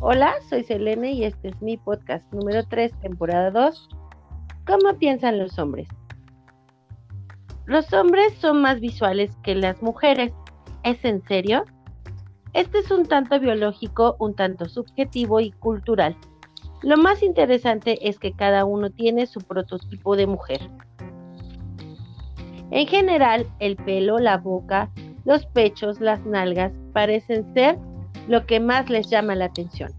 Hola, soy Selene y este es mi podcast número 3, temporada 2. ¿Cómo piensan los hombres? Los hombres son más visuales que las mujeres. ¿Es en serio? Este es un tanto biológico, un tanto subjetivo y cultural. Lo más interesante es que cada uno tiene su prototipo de mujer. En general, el pelo, la boca, los pechos, las nalgas parecen ser lo que más les llama la atención.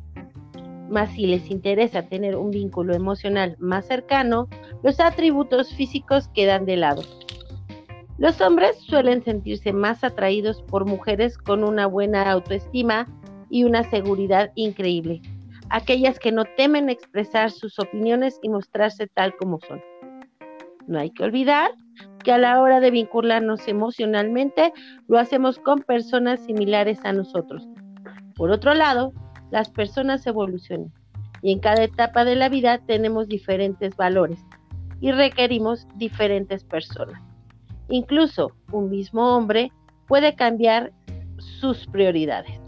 Más si les interesa tener un vínculo emocional más cercano, los atributos físicos quedan de lado. Los hombres suelen sentirse más atraídos por mujeres con una buena autoestima y una seguridad increíble, aquellas que no temen expresar sus opiniones y mostrarse tal como son. No hay que olvidar que a la hora de vincularnos emocionalmente lo hacemos con personas similares a nosotros. Por otro lado, las personas evolucionan y en cada etapa de la vida tenemos diferentes valores y requerimos diferentes personas. Incluso un mismo hombre puede cambiar sus prioridades.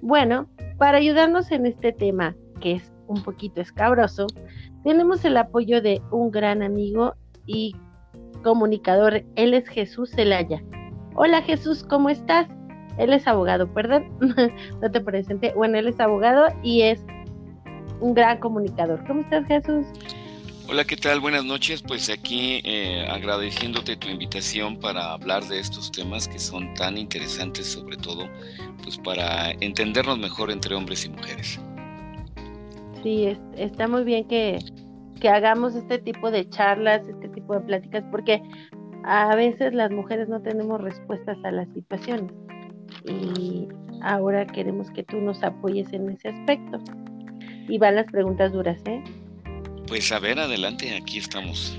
Bueno, para ayudarnos en este tema, que es un poquito escabroso, tenemos el apoyo de un gran amigo y comunicador. Él es Jesús Zelaya. Hola Jesús, ¿cómo estás? Él es abogado, perdón, no te presenté. Bueno, él es abogado y es un gran comunicador. ¿Cómo estás Jesús? Hola, ¿qué tal? Buenas noches. Pues aquí eh, agradeciéndote tu invitación para hablar de estos temas que son tan interesantes, sobre todo, pues para entendernos mejor entre hombres y mujeres. Sí, está muy bien que, que hagamos este tipo de charlas, este tipo de pláticas, porque a veces las mujeres no tenemos respuestas a las situaciones y ahora queremos que tú nos apoyes en ese aspecto. Y van las preguntas duras, ¿eh? Pues a ver, adelante, aquí estamos.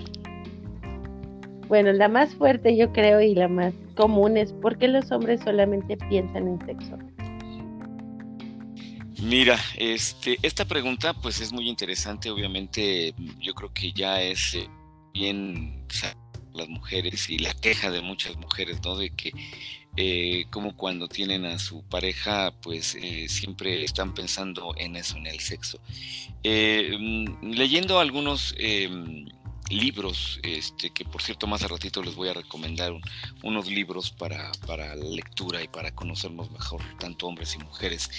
Bueno, la más fuerte yo creo y la más común es ¿por qué los hombres solamente piensan en sexo? Mira, este, esta pregunta pues es muy interesante, obviamente yo creo que ya es eh, bien las mujeres y la queja de muchas mujeres, ¿no? De que eh, como cuando tienen a su pareja, pues eh, siempre están pensando en eso, en el sexo. Eh, mm, leyendo algunos em, libros, este, que por cierto más a ratito les voy a recomendar unos libros para, para, lectura y para conocernos mejor, tanto hombres y mujeres.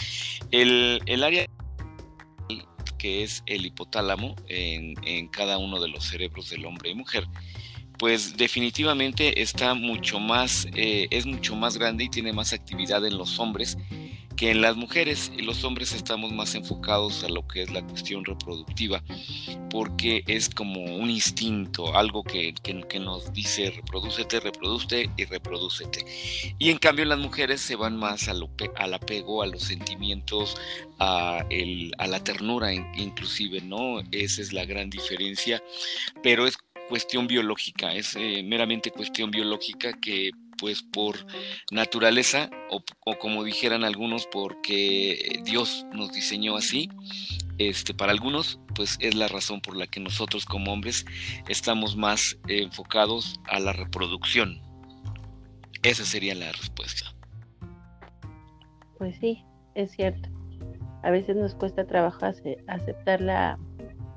El, el área que es el hipotálamo en, en cada uno de los cerebros del hombre y mujer, pues definitivamente está mucho más, eh, es mucho más grande y tiene más actividad en los hombres que en las mujeres. Los hombres estamos más enfocados a lo que es la cuestión reproductiva, porque es como un instinto, algo que, nos dice reproducete, reproduce y reproducete. Y en cambio las mujeres se van más al apego, a los sentimientos, a, el, a la ternura inclusive, ¿no? Esa es la gran diferencia, pero es cuestión biológica, es eh, meramente cuestión biológica que pues por naturaleza o, como dijeran algunos porque Dios nos diseñó así, este, para algunos pues es la razón por la que nosotros como hombres estamos más enfocados a la reproducción. Esa sería la respuesta. Pues sí, es cierto. A veces nos cuesta trabajo aceptar la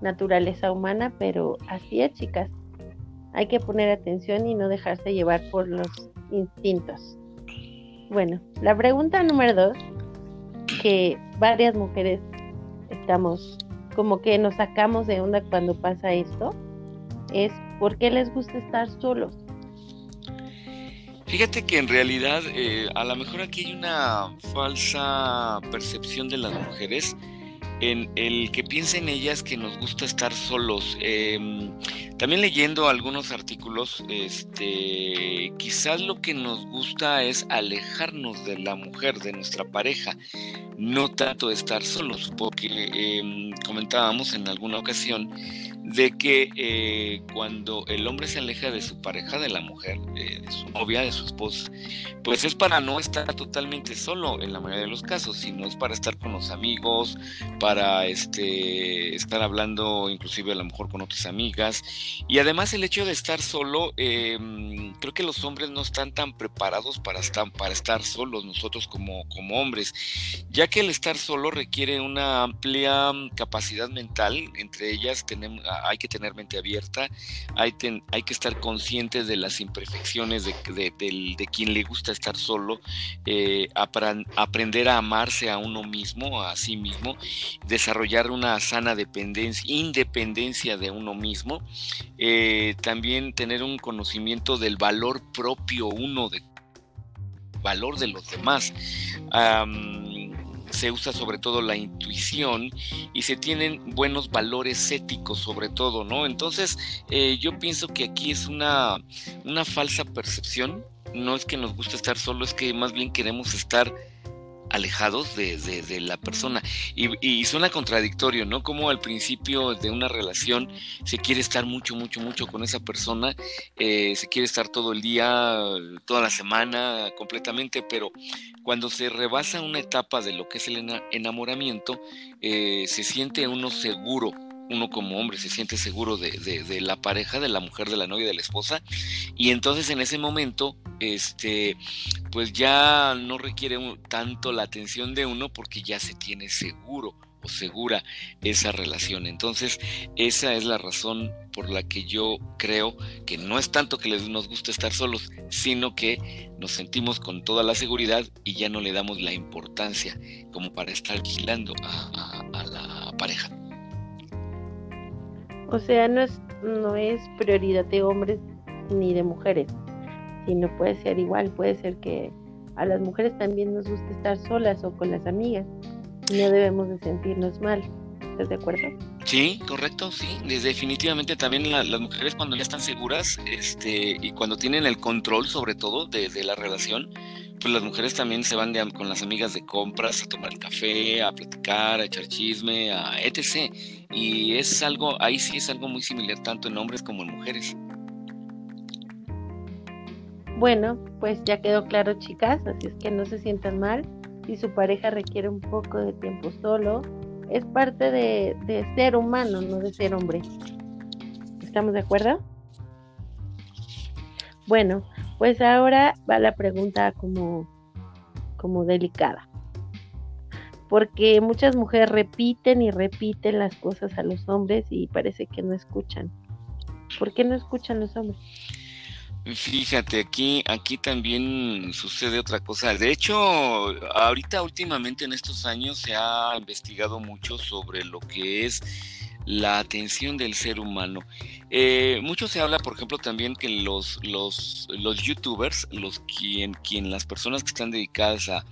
naturaleza humana, pero así es, chicas. Hay que poner atención y no dejarse llevar por los instintos. Bueno, la pregunta número dos, que varias mujeres estamos como que nos sacamos de onda cuando pasa esto, es ¿por qué les gusta estar solos? Fíjate que en realidad eh, a lo mejor aquí hay una falsa percepción de las mujeres en el que piensen ellas que nos gusta estar solos. Em, también leyendo algunos artículos, este, quizás lo que nos gusta es alejarnos de la mujer, de nuestra pareja, no tanto estar solos, porque em, comentábamos en alguna ocasión de que eh, cuando el hombre se aleja de su pareja, de la mujer, de su novia, de su esposa, pues es para no estar totalmente solo en la mayoría de los casos, sino es para estar con los amigos, para este, estar hablando inclusive a lo mejor con otras amigas. Y además el hecho de estar solo, em, creo que los hombres no están tan preparados para estar, para estar solos nosotros como, como hombres, ya que el estar solo requiere una amplia capacidad mental, entre ellas tenemos, hay que tener mente abierta, hay, que estar conscientes de las imperfecciones de, de quien le gusta estar solo, eh, aprender a amarse a uno mismo, a sí mismo, desarrollar una sana dependencia, independencia de uno mismo, eh, también tener un conocimiento del valor propio uno de valor de los demás. Se usa sobre todo la intuición y se tienen buenos valores éticos sobre todo, ¿no? Entonces eh, yo pienso que aquí es una, una falsa percepción no es que nos guste estar solo, es que más bien queremos estar alejados de, la persona. Y, suena contradictorio, ¿no? Como al principio de una relación se quiere estar mucho, mucho, mucho con esa persona, eh, se quiere estar todo el día, toda la semana, completamente, pero cuando se rebasa una etapa de lo que es el enamoramiento, eh, se siente uno seguro uno como hombre se siente seguro de, la pareja, de la mujer, de la novia, de la esposa, y entonces en ese momento, este, pues ya no requiere tanto la atención de uno porque ya se tiene seguro o segura esa relación. Entonces, esa es la razón por la que yo creo que no es tanto que les nos guste estar solos, sino que nos sentimos con toda la seguridad y ya no le damos la importancia como para estar vigilando a la pareja. O sea, no es, no es prioridad de hombres ni de mujeres, sino puede ser igual, puede ser que a las mujeres también nos guste estar solas o con las amigas no debemos de sentirnos mal. ¿Estás de acuerdo? Sí, correcto, sí. Definitivamente también las mujeres cuando ya están seguras este, y cuando tienen el control sobre todo de la relación, pues las mujeres también se van con las amigas de compras a tomar café, a platicar, a echar chisme, a etc. Y es algo, ahí sí es algo muy similar tanto en hombres como en mujeres. Bueno, pues ya quedó claro, chicas, así es que no se sientan mal. Si su pareja requiere un poco de tiempo solo, es parte de, de ser humano, no de ser hombre. ¿Estamos de acuerdo? Bueno, pues ahora va la pregunta como, como delicada. Porque muchas mujeres repiten y repiten las cosas a los hombres y parece que no escuchan. ¿Por qué no escuchan los hombres? Fíjate, aquí, aquí también sucede otra cosa. De hecho, ahorita últimamente en estos años se ha investigado mucho sobre lo que es la atención del ser humano. Eh, mucho se habla, por ejemplo, también que los, los, los youtubers, los quien, las personas que están dedicadas a,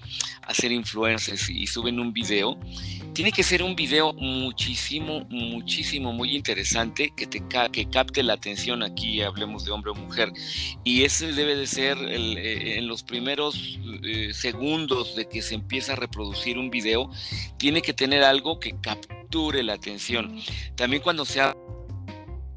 a ser influencers y suben un video, tiene que ser un video muchísimo, muchísimo, muy interesante, que te que capte la atención aquí, hablemos de hombre o mujer. Y ese debe de ser eh, en los primeros eh, segundos de que se empieza a reproducir un video, tiene que tener algo que capture la atención. También cuando se habla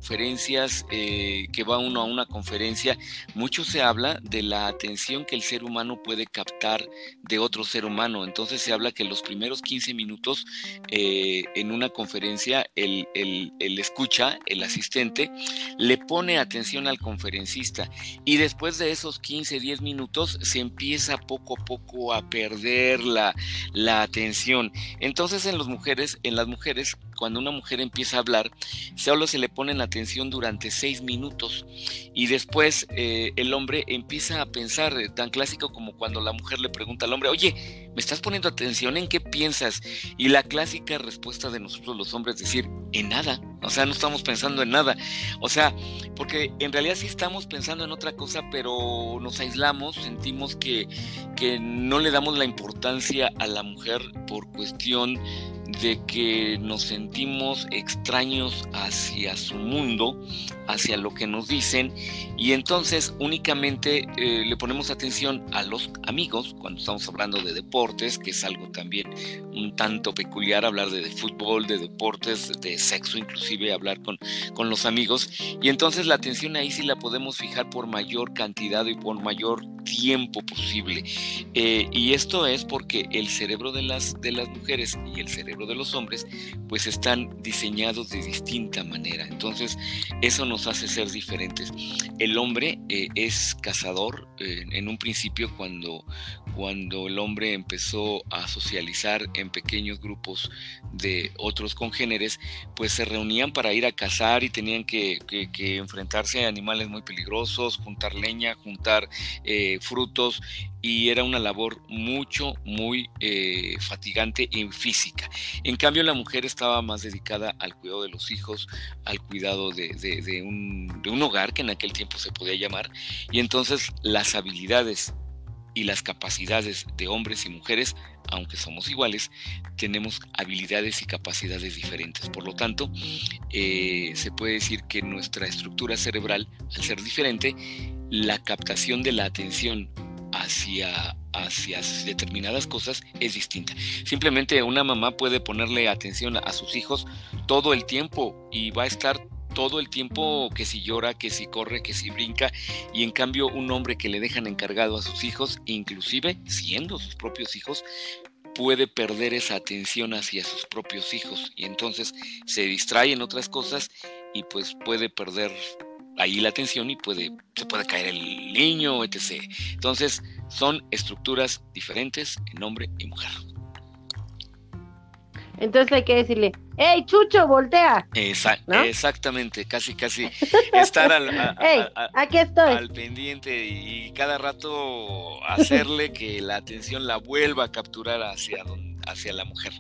conferencias, eh, que va uno a una conferencia, mucho se habla de la atención que el ser humano puede captar de otro ser humano. Entonces se habla que los primeros 15 minutos eh, en una conferencia, el, el, escucha, el asistente, le pone atención al conferencista y después de esos 15, 10 minutos se empieza poco a poco a perder la, la atención. Entonces en las mujeres, en las mujeres, cuando una mujer empieza a hablar, solo se le pone atención durante seis minutos y después eh, el hombre empieza a pensar, eh, tan clásico como cuando la mujer le pregunta al hombre, oye, ¿me estás poniendo atención? ¿En qué piensas? Y la clásica respuesta de nosotros los hombres es decir, en nada, o sea, no estamos pensando en nada, o sea, porque en realidad sí estamos pensando en otra cosa, pero nos aislamos, sentimos que, que no le damos la importancia a la mujer por cuestión de que nos sentimos extraños hacia su mundo, hacia lo que nos dicen, y entonces únicamente eh, le ponemos atención a los amigos cuando estamos hablando de deportes, que es algo también un tanto peculiar hablar de, fútbol, de deportes, de sexo, inclusive hablar con, con los amigos, y entonces la atención ahí sí la podemos fijar por mayor cantidad y por mayor tiempo posible. Eh, y esto es porque el cerebro de las, de las mujeres y el cerebro de los hombres pues están diseñados de distinta manera. Entonces eso nos hace ser diferentes. El hombre eh, es cazador eh, en un principio cuando, cuando el hombre empezó a socializar en pequeños grupos de otros congéneres, pues se reunían para ir a cazar y tenían que, enfrentarse a animales muy peligrosos, juntar leña, juntar frutos y era una labor mucho, muy eh, fatigante en física. En cambio, la mujer estaba más dedicada al cuidado de los hijos, al cuidado de, un, de un hogar que en aquel tiempo se podía llamar, y entonces las habilidades y las capacidades de hombres y mujeres, aunque somos iguales, tenemos habilidades y capacidades diferentes. Por lo tanto, eh, se puede decir que nuestra estructura cerebral, al ser diferente, la captación de la atención hacia, hacia determinadas cosas es distinta. Simplemente una mamá puede ponerle atención a sus hijos todo el tiempo y va a estar todo el tiempo que si llora, que si corre, que si brinca, y en cambio un hombre que le dejan encargado a sus hijos, inclusive siendo sus propios hijos, puede perder esa atención hacia sus propios hijos y entonces se distrae en otras cosas y pues puede perder ahí la atención y puede, se puede caer el niño, etc. Entonces, son estructuras diferentes en hombre y mujer. Entonces hay que decirle, ¡Ey, Chucho, voltea! Exactamente, casi, casi estar al, aquí estoy. al pendiente y cada rato hacerle que la atención la vuelva a capturar hacia, hacia la mujer.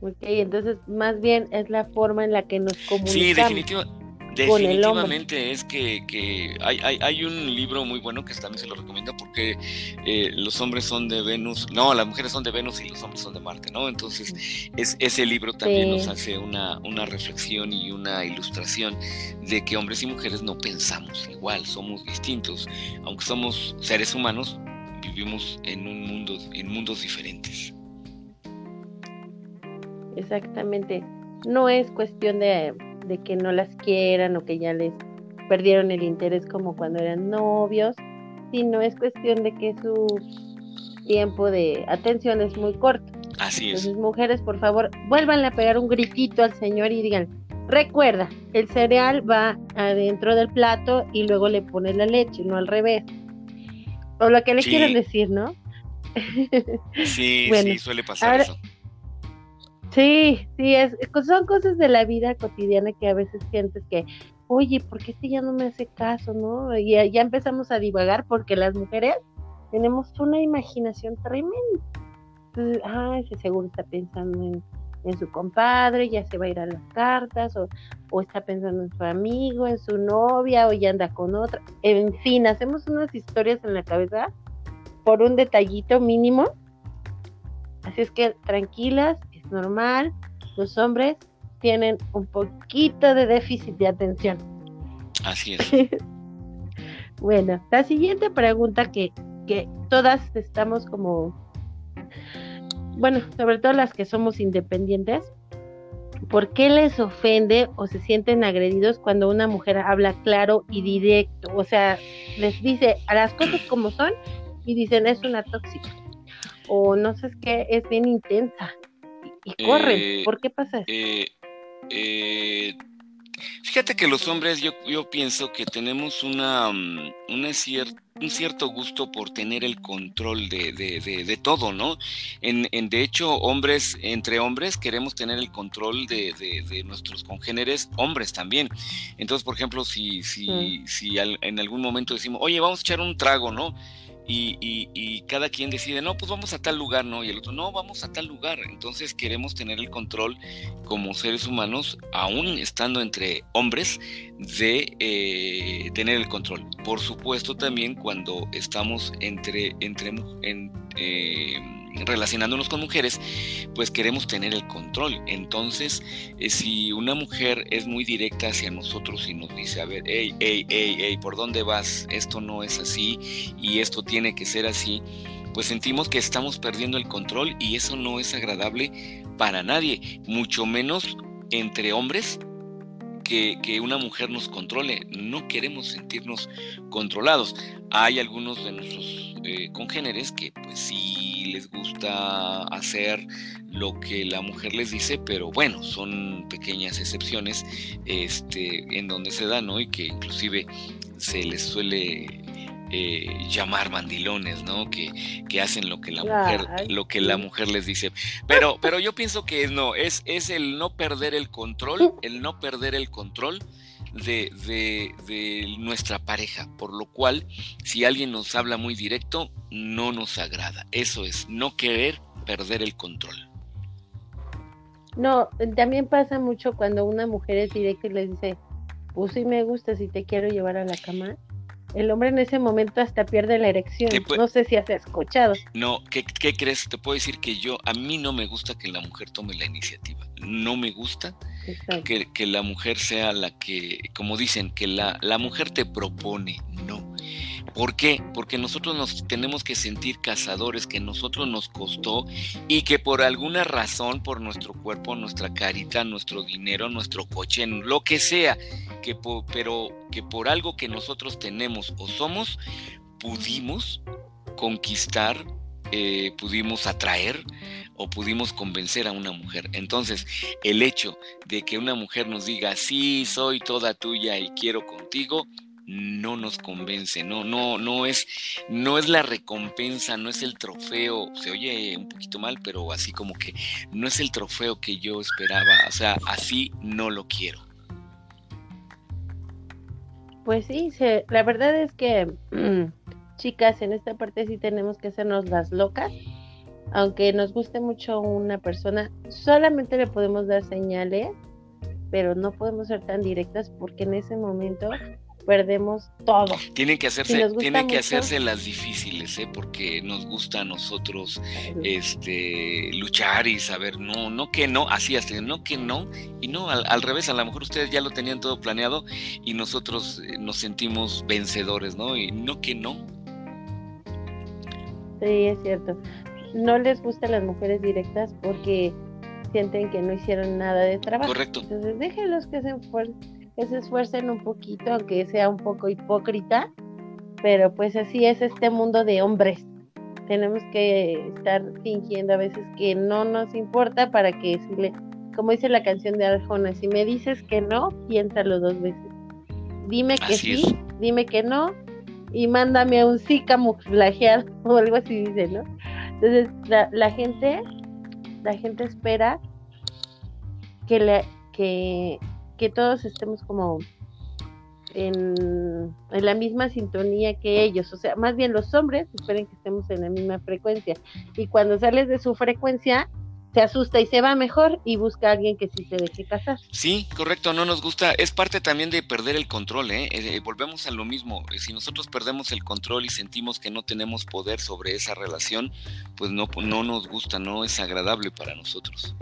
Ok, entonces más bien es la forma en la que nos comunicamos. Sí, definitivamente Definitivamente es que, hay, hay, un libro muy bueno que también se lo recomiendo porque eh, los hombres son de Venus, no, las mujeres son de Venus y los hombres son de Marte, ¿no? Entonces es, ese libro también nos hace una, una reflexión y una ilustración de que hombres y mujeres no pensamos igual, somos distintos, aunque somos seres humanos, vivimos en un mundo, en mundos diferentes. Exactamente. No es cuestión de de que no las quieran o que ya les perdieron el interés como cuando eran novios, sino es cuestión de que su tiempo de atención es muy corto. Así es. Entonces, mujeres, por favor, vuélvanle a pegar un gritito al señor y digan, recuerda, el cereal va adentro del plato y luego le pones la leche, no al revés. O lo que le quieran decir, ¿no? Sí, sí, suele pasar eso. Sí, sí, es, son cosas de la vida cotidiana que a veces sientes que, oye, ¿por qué este ya no me hace caso, no? Y ya, empezamos a divagar porque las mujeres tenemos una imaginación tremenda. Entonces, ay, ese seguro está pensando en, su compadre, ya se va a ir a las cartas, o, o está pensando en su amigo, en su novia, o ya anda con otra. En fin, hacemos unas historias en la cabeza por un detallito mínimo. Así es que tranquilas, normal, los hombres tienen un poquito de déficit de atención. Así es. bueno, la siguiente pregunta que, que todas estamos como, bueno, sobre todo las que somos independientes, ¿por qué les ofende o se sienten agredidos cuando una mujer habla claro y directo? O sea, les dice a las cosas como son y dicen es una tóxica. O no sé, es que es bien intensa y corren. Eh, ¿Por qué pasa eso? Eh, eh, fíjate que los hombres, yo, yo pienso que tenemos una, mm, un cierto gusto por tener el control de, de, todo, ¿no? En, en, de hecho, hombres, entre hombres, queremos tener el control de, nuestros congéneres, hombres también. Entonces, por ejemplo, si, si, si en algún momento decimos, oye, vamos a echar un trago, ¿no? Y, cada quien decide, no, pues vamos a tal lugar, ¿no? Y el otro, no, vamos a tal lugar. Entonces queremos tener el control como seres humanos, aún estando entre hombres, de eh, tener el control. Por supuesto también cuando estamos entre, entre en, eh, relacionándonos con mujeres, pues queremos tener el control. Entonces, eh, si una mujer es muy directa hacia nosotros y nos dice, a ver, hey, hey, hey, hey, ¿por dónde vas? Esto no es así y esto tiene que ser así, pues sentimos que estamos perdiendo el control y eso no es agradable para nadie, mucho menos entre hombres que, una mujer nos controle, no queremos sentirnos controlados. Hay algunos de nuestros eh, congéneres que pues sí les gusta hacer lo que la mujer les dice, pero bueno, son pequeñas excepciones este, en donde se da, ¿no? Y que inclusive se les suele eh, llamar mandilones, ¿no? Que, que, hacen lo que la mujer, lo que la mujer les dice. Pero, pero yo pienso que no, es, es el no perder el control, el no perder el control de, de, de, nuestra pareja, por lo cual si alguien nos habla muy directo, no nos agrada. Eso es, no querer perder el control. No, también pasa mucho cuando una mujer es directa y le dice, pues sí me gusta si te quiero llevar a la cama el hombre en ese momento hasta pierde la erección. No sé si has escuchado. No, ¿qué, ¿qué, crees? Te puedo decir que yo, a mí no me gusta que la mujer tome la iniciativa. No me gusta que, que, la mujer sea la que, como dicen, que la, la mujer te propone. No. ¿Por qué? Porque nosotros nos tenemos que sentir cazadores, que nosotros nos costó y que por alguna razón, por nuestro cuerpo, nuestra carita, nuestro dinero, nuestro coche, lo que sea, que pero que por algo que nosotros tenemos o somos, pudimos conquistar, eh, pudimos atraer o pudimos convencer a una mujer. Entonces, el hecho de que una mujer nos diga, sí, soy toda tuya y quiero contigo, no nos convence, no, no, no es, no es la recompensa, no es el trofeo, se oye un poquito mal, pero así como que no es el trofeo que yo esperaba, o sea, así no lo quiero. Pues sí, la verdad es que, chicas, en esta parte sí tenemos que hacernos las locas. Aunque nos guste mucho una persona, solamente le podemos dar señales, pero no podemos ser tan directas porque en ese momento perdemos todo. Tienen que hacerse, tienen que hacerse las difíciles, ¿eh? porque nos gusta a nosotros este luchar y saber no, no que no, así hasta no que no, y no, al, revés, a lo mejor ustedes ya lo tenían todo planeado y nosotros eh, nos sentimos vencedores, ¿no? Y no que no. Sí, es cierto. No les gustan las mujeres directas porque sienten que no hicieron nada de trabajo. Correcto. Entonces déjenlos que se esfuercen que se esfuercen un poquito, aunque sea un poco hipócrita, pero pues así es este mundo de hombres. Tenemos que estar fingiendo a veces que no nos importa para que decirle, como dice la canción de Arjona, si me dices que no, piénsalo dos veces. Dime que sí, dime que no, y mándame a un sí camuflajeado o algo así dice, ¿no? Entonces la, la gente, la gente espera que le, que que todos estemos como en, la misma sintonía que ellos, o sea, más bien los hombres esperen que estemos en la misma frecuencia y cuando sales de su frecuencia se asusta y se va mejor y busca a alguien que sí se deje casar. Sí, correcto, no nos gusta, es parte también de perder el control, ¿eh? eh volvemos a lo mismo, si nosotros perdemos el control y sentimos que no tenemos poder sobre esa relación, pues no, no nos gusta, no es agradable para nosotros.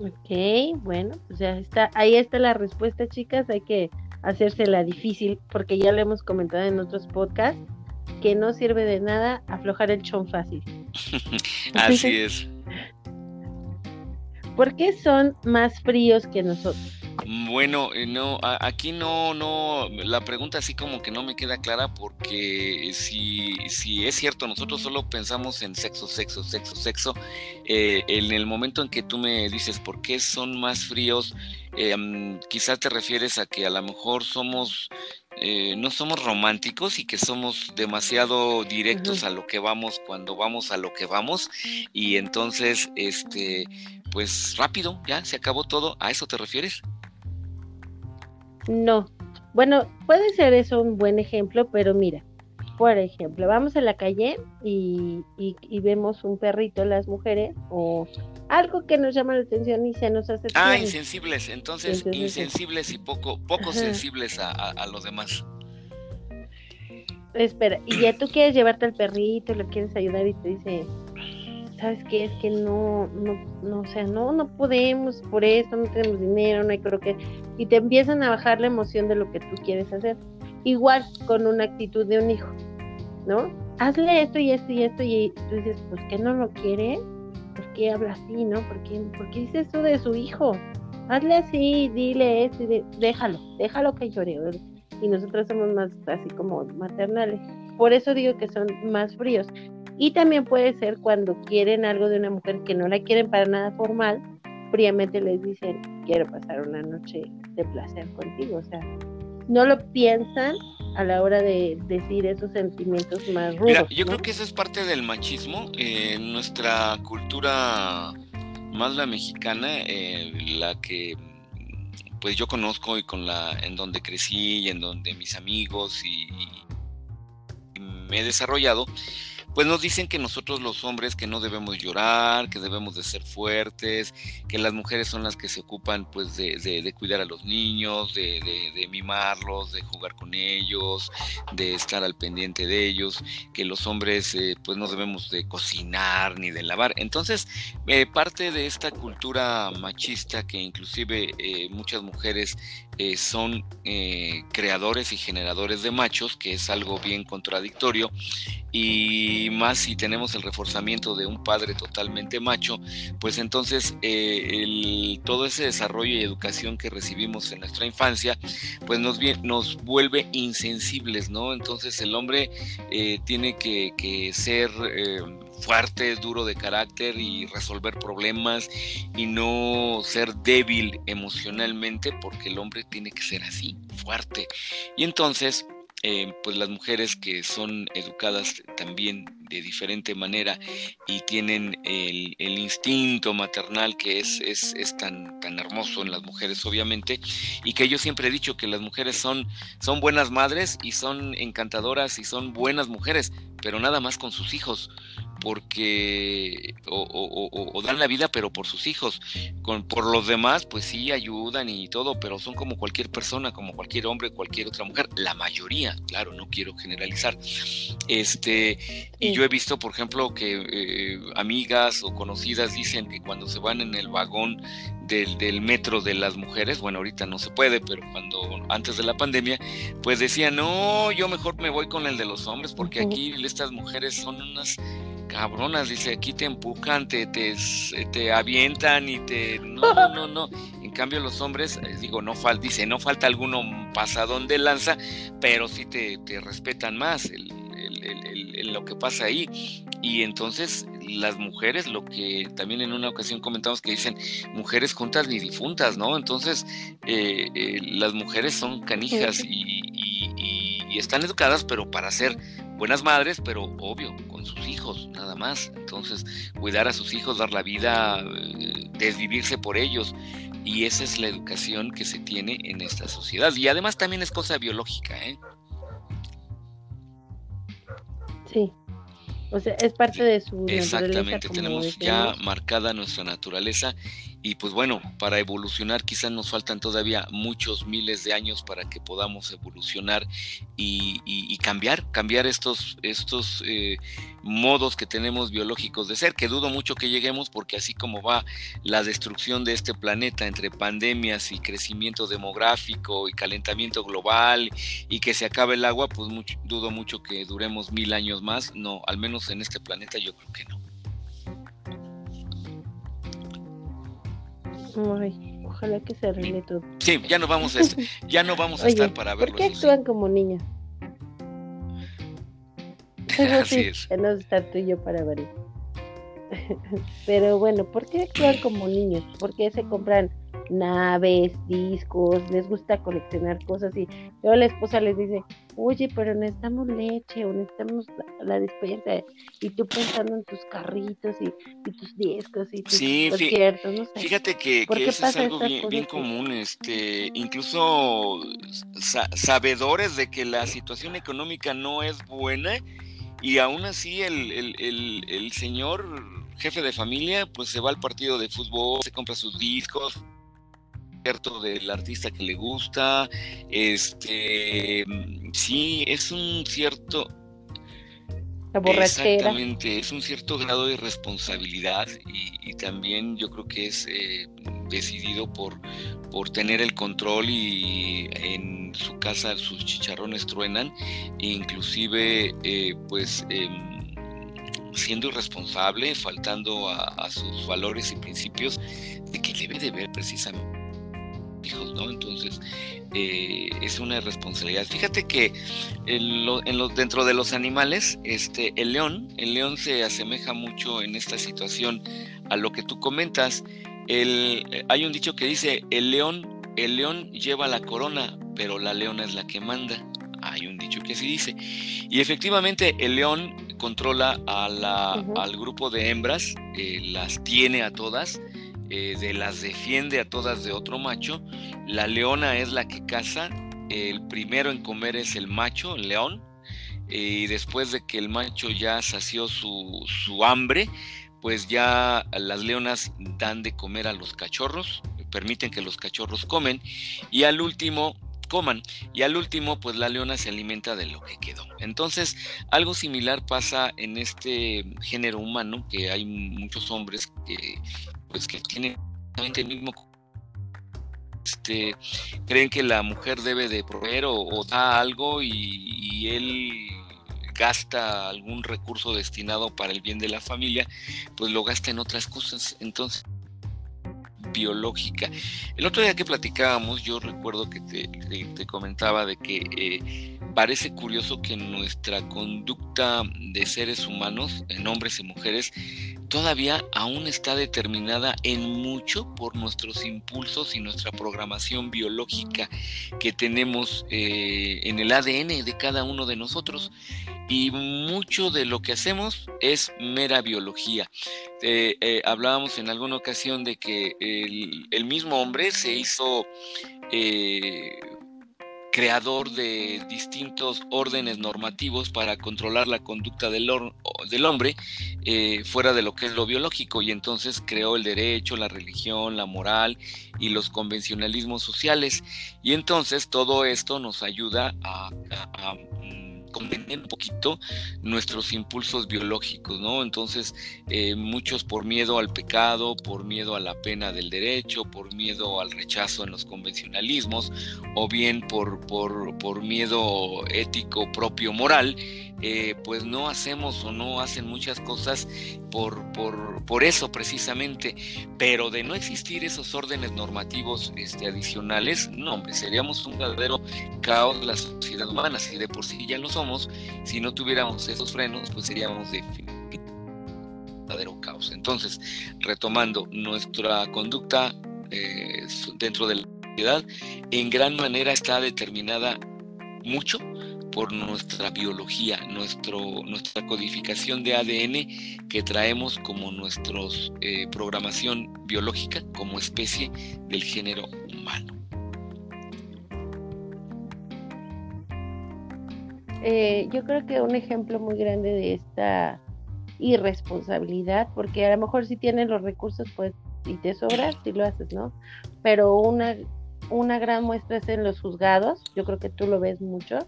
Ok, bueno, pues ya está, ahí está la respuesta, chicas. Hay que hacérsela difícil, porque ya lo hemos comentado en otros podcasts, que no sirve de nada aflojar el chon fácil. Así es. ¿Por qué son más fríos que nosotros? Bueno, eh, no, aquí no, no, la pregunta así como que no me queda clara porque si, si es cierto, nosotros solo pensamos en sexo, sexo, sexo, sexo. Eh, en el momento en que tú me dices por qué son más fríos, eh, quizás te refieres a que a lo mejor somos, no somos románticos y que somos demasiado directos a lo que vamos cuando vamos a lo que vamos y entonces, este, pues rápido, ya se acabó todo. ¿A eso te refieres? No. Bueno, puede ser eso un buen ejemplo, pero mira, por ejemplo, vamos a la calle y, y, vemos un perrito, las mujeres, o algo que nos llama la atención y se nos hace... Ah, insensibles, entonces, insensibles y poco, poco sensibles a, a, lo demás. espera, y ya tú quieres llevarte al perrito, le quieres ayudar y te dice, ¿sabes qué? Es que no, no, no, o sea, no, no podemos por eso, no tenemos dinero, no hay creo que, y te empiezan a bajar la emoción de lo que tú quieres hacer. Igual con una actitud de un hijo, ¿no? Hazle esto y esto y esto, y tú dices, pues que no lo quiere, ¿por qué habla así, no? ¿Por qué, ¿por qué dice eso de su hijo? Hazle así, dile esto, y déjalo, déjalo que llore. Y nosotros somos más así como maternales. Por eso digo que son más fríos. Y también puede ser cuando quieren algo de una mujer que no la quieren para nada formal, fríamente les dicen, quiero pasar una noche de placer contigo. O sea, no lo piensan a la hora de decir esos sentimientos más rudos. Mira, yo creo que eso es parte del machismo. en nuestra cultura, más la mexicana, eh, la que pues yo conozco y con la en donde crecí y en donde mis amigos y me he desarrollado, pues nos dicen que nosotros los hombres que no debemos llorar, que debemos de ser fuertes, que las mujeres son las que se ocupan pues de, cuidar a los niños, de, mimarlos, de jugar con ellos, de estar al pendiente de ellos, que los hombres eh, pues no debemos de cocinar ni de lavar. Entonces, eh, parte de esta cultura machista que inclusive eh, muchas mujeres son creadores y generadores de machos, que es algo bien contradictorio, y más si tenemos el reforzamiento de un padre totalmente macho, pues entonces eh, todo ese desarrollo y educación que recibimos en nuestra infancia, pues nos, nos vuelve insensibles, ¿no? Entonces el hombre eh, tiene que, ser... Fuerte, duro de carácter y resolver problemas y no ser débil emocionalmente porque el hombre tiene que ser así, fuerte. Y entonces eh, pues las mujeres que son educadas también de diferente manera y tienen el, instinto maternal que es, es, es, tan, tan hermoso en las mujeres obviamente y que yo siempre he dicho que las mujeres son, son buenas madres y son encantadoras y son buenas mujeres pero nada más con sus hijos porque o, dan la vida pero por sus hijos. Con por los demás pues sí ayudan y todo pero son como cualquier persona como cualquier hombre cualquier otra mujer la mayoría claro no quiero generalizar. Este y yo he visto por ejemplo que eh, amigas o conocidas dicen que cuando se van en el vagón del, del, metro de las mujeres, bueno, ahorita no se puede, pero cuando antes de la pandemia, pues decían, no, yo mejor me voy con el de los hombres, porque aquí estas mujeres son unas cabronas, dice, aquí te empujan, te, te, avientan y te... No, no, no, En cambio los hombres, eh, digo, no falta, dice, no falta alguno pasadón de lanza, pero sí te, respetan más lo que pasa ahí. Y entonces las mujeres, lo que también en una ocasión comentamos que dicen mujeres juntas ni difuntas, ¿no? Entonces eh, eh, las mujeres son canijas y, y están educadas, pero para ser buenas madres, pero obvio, con sus hijos, nada más. Entonces, cuidar a sus hijos, dar la vida, eh, desvivirse por ellos. Y esa es la educación que se tiene en esta sociedad. Y además también es cosa biológica, ¿eh? Sí. O sea, es parte de su Exactamente, tenemos ya marcada nuestra naturaleza y pues bueno, para evolucionar quizás nos faltan todavía muchos miles de años para que podamos evolucionar y, cambiar, cambiar estos, estos eh, modos que tenemos biológicos de ser, que dudo mucho que lleguemos porque así como va la destrucción de este planeta entre pandemias y crecimiento demográfico y calentamiento global y que se acabe el agua, pues dudo mucho que duremos mil años más. No, al menos en este planeta yo creo que no. Ojalá que se arregle todo. Sí, ya no vamos a, ya no vamos a estar para verlo. ¿Por qué actúan como niños? Así es. Ya no está tú y yo para verlo. Pero bueno, ¿por qué actúan como niños? ¿Por qué se compran naves, discos, les gusta coleccionar cosas y luego la esposa les dice, oye, pero necesitamos leche o necesitamos la, despensa y tú pensando en tus carritos y, tus discos y tus sí, conciertos, no sé. Fíjate que, eso es algo bien, común, este, incluso sabedores de que la situación económica no es buena y aún así el, el, el señor jefe de familia pues se va al partido de fútbol, se compra sus discos, del artista que le gusta, este sí, es un cierto... La Exactamente, es un cierto grado de responsabilidad y, también yo creo que es eh, decidido por, por tener el control y en su casa sus chicharrones truenan e inclusive eh, pues em, siendo irresponsable, faltando a, sus valores y principios de que debe de ver precisamente hijos, ¿no? Entonces, eh, es una responsabilidad. Fíjate que en los, dentro de los animales, este, el león, el león se asemeja mucho en esta situación a lo que tú comentas. El, hay un dicho que dice, el león, el león lleva la corona, pero la leona es la que manda. Hay un dicho que así dice. Y efectivamente el león controla a la, al grupo de hembras, eh, las tiene a todas, eh, de las defiende a todas de otro macho. La leona es la que caza. El primero en comer es el macho, el león. Y después de que el macho ya sació su, su hambre, pues ya las leonas dan de comer a los cachorros, permiten que los cachorros comen. Y al último, coman. Y al último, pues la leona se alimenta de lo que quedó. Entonces, algo similar pasa en este género humano, que hay muchos hombres que pues que tienen el mismo este, creen que la mujer debe de proveer o, da algo y, él gasta algún recurso destinado para el bien de la familia, pues lo gasta en otras cosas. Entonces, biológica. El otro día que platicábamos, yo recuerdo que te, comentaba de que eh, parece curioso que nuestra conducta de seres humanos, en hombres y mujeres, todavía aún está determinada en mucho por nuestros impulsos y nuestra programación biológica que tenemos eh, en el ADN de cada uno de nosotros. Y mucho de lo que hacemos es mera biología. Eh, hablábamos en alguna ocasión de que el, mismo hombre se hizo creador de distintos órdenes normativos para controlar la conducta del, hombre eh, fuera de lo que es lo biológico y entonces creó el derecho, la religión, la moral y los convencionalismos sociales. Y entonces todo esto nos ayuda a comprender un poquito nuestros impulsos biológicos, ¿no? Entonces, eh, muchos por miedo al pecado, por miedo a la pena del derecho, por miedo al rechazo en los convencionalismos, o bien por, por, por miedo ético propio moral, eh, pues no hacemos o no hacen muchas cosas por, por, por, eso precisamente, pero de no existir esos órdenes normativos este, adicionales, no, hombre, seríamos un verdadero caos la sociedad humana, si de por sí ya lo somos, si no tuviéramos esos frenos, pues seríamos de verdadero caos. Entonces, retomando nuestra conducta eh, dentro de la sociedad, en gran manera está determinada mucho por nuestra biología, nuestro, nuestra codificación de ADN que traemos como nuestra eh, programación biológica como especie del género humano. Eh, yo creo que un ejemplo muy grande de esta irresponsabilidad, porque a lo mejor si tienes los recursos, pues, y te sobra, si lo haces, ¿no? Pero una, una gran muestra es en los juzgados, yo creo que tú lo ves mucho,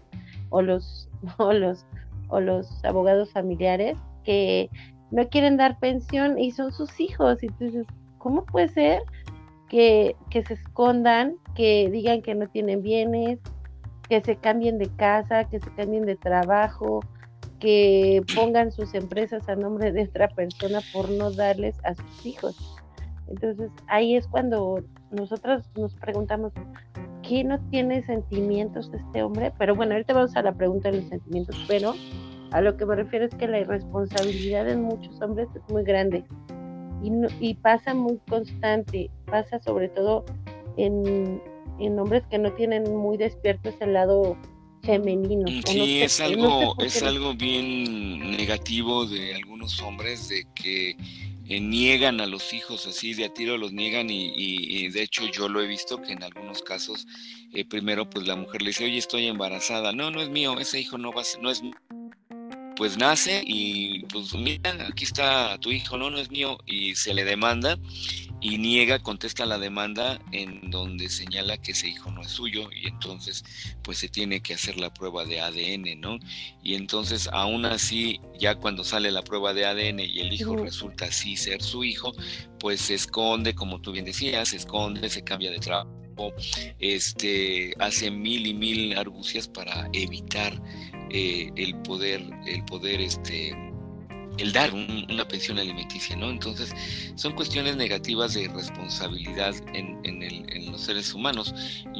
o los, o los, o los abogados familiares que no quieren dar pensión y son sus hijos. Y entonces, ¿cómo puede ser que, que se escondan, que digan que no tienen bienes, que se cambien de casa, que se cambien de trabajo, que pongan sus empresas a nombre de otra persona por no darles a sus hijos? Entonces ahí es cuando nosotros nos preguntamos, ¿qué no tiene sentimientos este hombre? Pero bueno, ahorita vamos a la pregunta de los sentimientos, pero a lo que me refiero es que la irresponsabilidad en muchos hombres es muy grande y, y pasa muy constante, pasa sobre todo en, en, hombres que no tienen muy despiertos el lado femenino. Sí, es algo, es algo bien negativo de algunos hombres de que eh, niegan a los hijos así de a tiro los niegan y, de hecho yo lo he visto que en algunos casos eh, primero pues la mujer le dice oye estoy embarazada no no es mío ese hijo no va a ser, no es pues nace y pues mira aquí está tu hijo no no es mío y se le demanda y niega, contesta la demanda en donde señala que ese hijo no es suyo y entonces pues se tiene que hacer la prueba de ADN, ¿no? Y entonces aún así, ya cuando sale la prueba de ADN y el hijo resulta así ser su hijo, pues se esconde, como tú bien decías, se esconde, se cambia de trabajo este, hace mil y mil argucias para evitar eh, el poder, el poder este, el dar una pensión alimenticia, ¿no? Entonces, son cuestiones negativas de responsabilidad en, los seres humanos.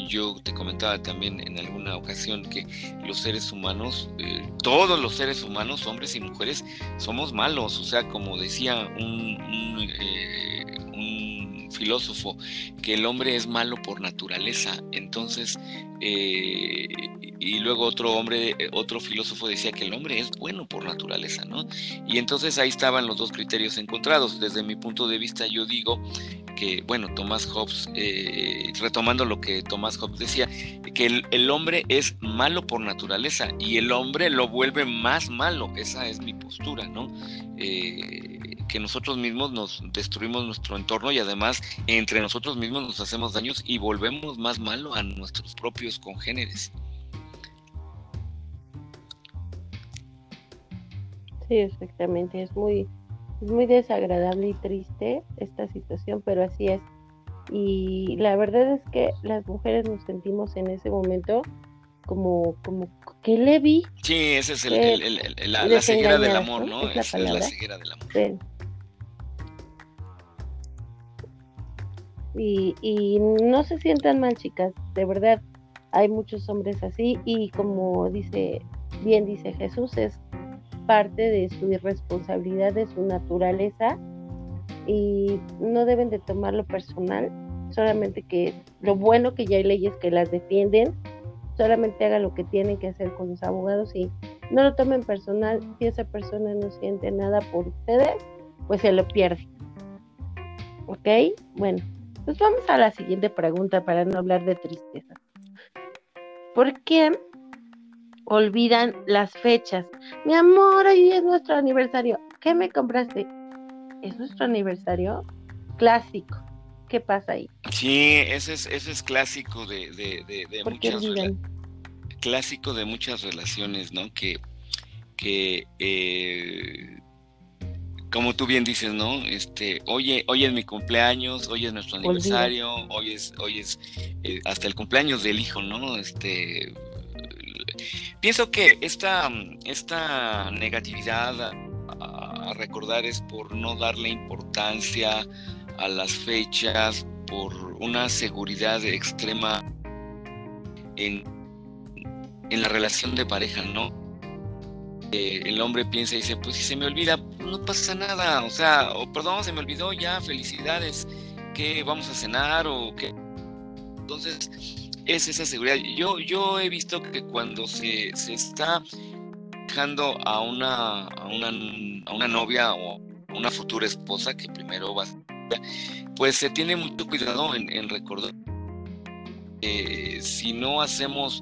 Yo te comentaba también en alguna ocasión que los seres humanos, eh, todos los seres humanos, hombres y mujeres, somos malos. O sea, como decía un, un eh, filósofo que el hombre es malo por naturaleza. Entonces, eh, y luego otro hombre, otro filósofo decía que el hombre es bueno por naturaleza, ¿no? Y entonces ahí estaban los dos criterios encontrados. Desde mi punto de vista, yo digo que, bueno, Tomás Hobbes, eh, retomando lo que Tomás Hobbes decía, que el, hombre es malo por naturaleza y el hombre lo vuelve más malo. Esa es mi postura, ¿no? Eh, que nosotros mismos nos destruimos nuestro entorno y además entre nosotros mismos nos hacemos daños y volvemos más malo a nuestros propios congéneres. Sí, exactamente. Es muy, es muy desagradable y triste esta situación, pero así es. Y la verdad es que las mujeres nos sentimos en ese momento como, como que le vi. Sí, esa es el, la, ceguera del amor, ¿no? Es, la, ceguera del amor. Y, y no se sientan mal, chicas, de verdad, hay muchos hombres así y como dice, bien dice Jesús, es parte de su irresponsabilidad, de su naturaleza y no deben de tomarlo personal, solamente que lo bueno que ya hay leyes que las defienden, solamente hagan lo que tienen que hacer con los abogados y no lo tomen personal, si esa persona no siente nada por ustedes, pues se lo pierde. ¿Ok? Bueno, pues vamos a la siguiente pregunta para no hablar de tristeza. ¿Por qué olvidan las fechas? Mi amor, hoy es nuestro aniversario. ¿Qué me compraste? ¿Es nuestro aniversario? Clásico. ¿Qué pasa ahí? Sí, ese es, ese es clásico de, de, de, muchas clásico de muchas relaciones, ¿no? Que, que eh, como tú bien dices, ¿no? Este, oye, hoy es mi cumpleaños, hoy es nuestro aniversario, hoy es, hoy es eh, hasta el cumpleaños del hijo, ¿no? Este, pienso que esta, esta negatividad a, recordar es por no darle importancia a las fechas, por una seguridad extrema en, en la relación de pareja, ¿no? El hombre piensa y dice, pues si se me olvida, no pasa nada, o sea, o perdón, se me olvidó ya, felicidades, que vamos a cenar o qué. Entonces, es esa seguridad. Yo, yo he visto que cuando se, está dejando a una, a una, a una novia o una futura esposa que primero va a pues se tiene mucho cuidado en, recordar que si no hacemos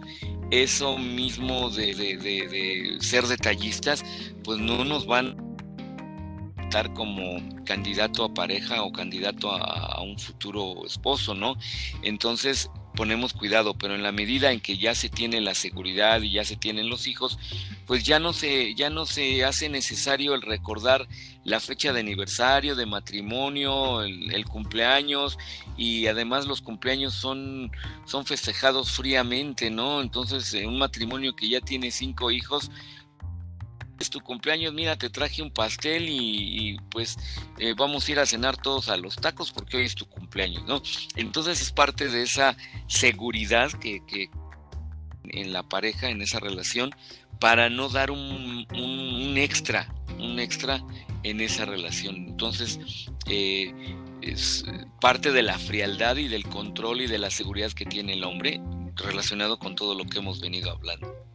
eso mismo de, ser detallistas, pues no nos van a estar como candidato a pareja o candidato a, un futuro esposo, ¿no? Entonces ponemos cuidado, pero en la medida en que ya se tiene la seguridad y ya se tienen los hijos, pues ya no se, ya no se hace necesario el recordar la fecha de aniversario, de matrimonio, el, cumpleaños, y además los cumpleaños son, son festejados fríamente, ¿no? Entonces, en un matrimonio que ya tiene cinco hijos, es tu cumpleaños, mira, te traje un pastel y, pues eh, vamos a ir a cenar todos a los tacos porque hoy es tu cumpleaños, ¿no? Entonces es parte de esa seguridad que, en la pareja, en esa relación, para no dar un, un, extra, un extra en esa relación. Entonces, eh, es parte de la frialdad y del control y de la seguridad que tiene el hombre relacionado con todo lo que hemos venido hablando.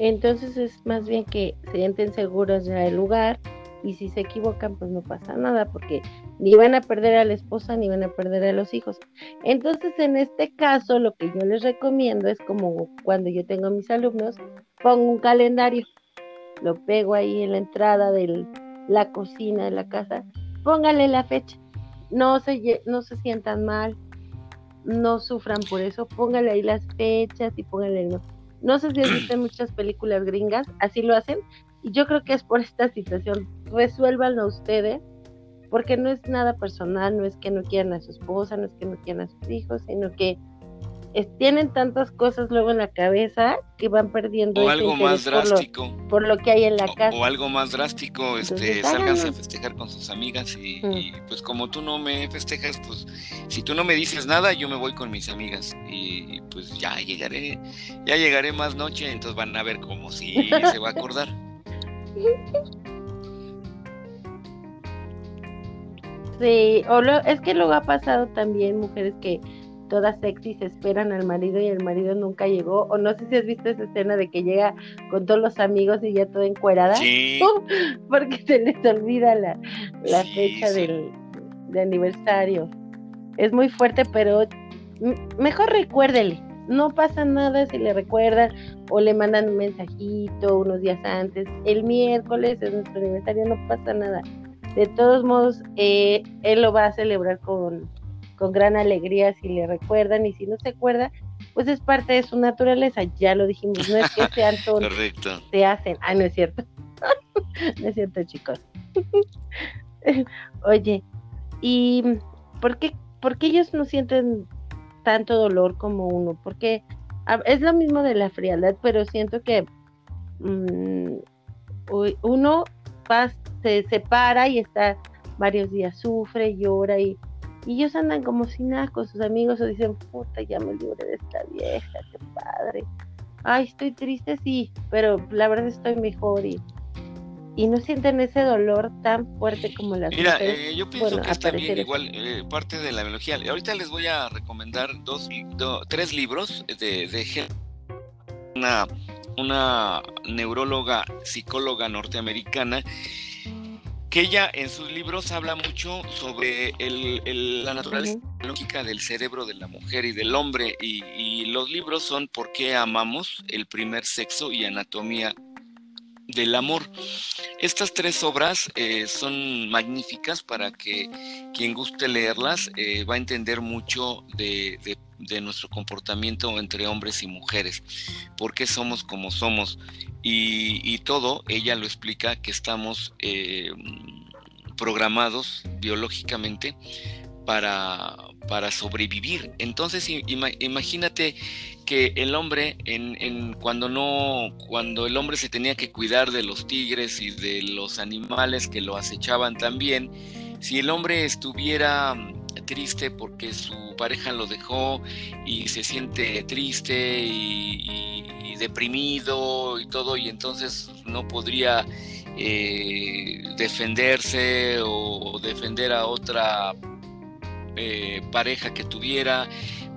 Entonces es más bien que se sienten seguros ya del lugar y si se equivocan pues no pasa nada porque ni van a perder a la esposa ni van a perder a los hijos. Entonces en este caso lo que yo les recomiendo es como cuando yo tengo a mis alumnos, pongo un calendario, lo pego ahí en la entrada del, la cocina de la casa, póngale la fecha. No se, no se sientan mal, no sufran por eso, póngale ahí las fechas y póngale no. No sé si existen muchas películas gringas, así lo hacen, y yo creo que es por esta situación. Resuélvanlo ustedes, porque no es nada personal, no es que no quieran a su esposa, no es que no quieran a sus hijos, sino que tienen tantas cosas luego en la cabeza que van perdiendo. O algo más drástico. Por lo, que hay en la casa. O algo más drástico, este, sálganse a festejar con sus amigas y, pues como tú no me festejas, pues si tú no me dices nada, yo me voy con mis amigas y pues ya llegaré, ya llegaré más noche, entonces van a ver como si se va a acordar. Sí, o es que luego ha pasado también mujeres que todas sexys esperan al marido y el marido nunca llegó. O no sé si has visto esa escena de que llega con todos los amigos y ya toda encuerada. Sí. Porque se les olvida la, fecha Del, aniversario. Es muy fuerte, pero mejor recuérdele. No pasa nada si le recuerdan o le mandan un mensajito unos días antes. El miércoles es nuestro aniversario, no pasa nada. De todos modos, eh, él lo va a celebrar con, con gran alegría si le recuerdan y si no se acuerda, pues es parte de su naturaleza, ya lo dijimos, no es que sean todos, Correcto. se hacen, ah, no es cierto, no es cierto chicos. Oye, ¿y por qué, por qué ellos no sienten tanto dolor como uno? Porque es lo mismo de la frialdad, pero siento que mm, uno se separa y está varios días, sufre, llora y y ellos andan como si nada con sus amigos o dicen, puta, ya me libre de esta vieja, qué padre. Ay, estoy triste, sí, pero la verdad estoy mejor y, y no sienten ese dolor tan fuerte como las Mira, eh, yo pienso que está bien, igual, eh, parte de la biología. Ahorita les voy a recomendar dos, tres libros de, de una, una neuróloga, psicóloga norteamericana que ella en sus libros habla mucho sobre la naturaleza lógica del cerebro de la mujer y del hombre y, los libros son ¿Por qué amamos? el primer sexo y anatomía del amor. Estas tres obras eh, son magníficas para que quien guste leerlas eh, va a entender mucho de, nuestro comportamiento entre hombres y mujeres, por qué somos como somos y, todo, ella lo explica que estamos eh, programados biológicamente para, para sobrevivir. Entonces imagínate que el hombre en, cuando no cuando el hombre se tenía que cuidar de los tigres y de los animales que lo acechaban también, si el hombre estuviera triste porque su pareja lo dejó y se siente triste y, deprimido y todo y entonces no podría eh, defenderse o defender a otra eh, pareja que tuviera,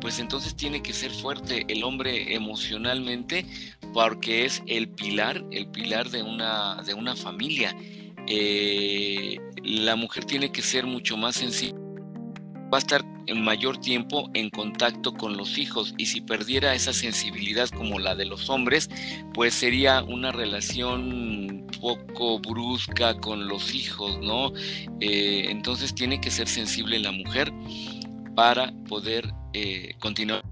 pues entonces tiene que ser fuerte el hombre emocionalmente porque es el pilar, el pilar de una, de una familia. Eh, la mujer tiene que ser mucho más sensible, va a estar en mayor tiempo en contacto con los hijos y si perdiera esa sensibilidad como la de los hombres, pues sería una relación poco brusca con los hijos, ¿no? Eh, entonces tiene que ser sensible la mujer para poder eh, continuar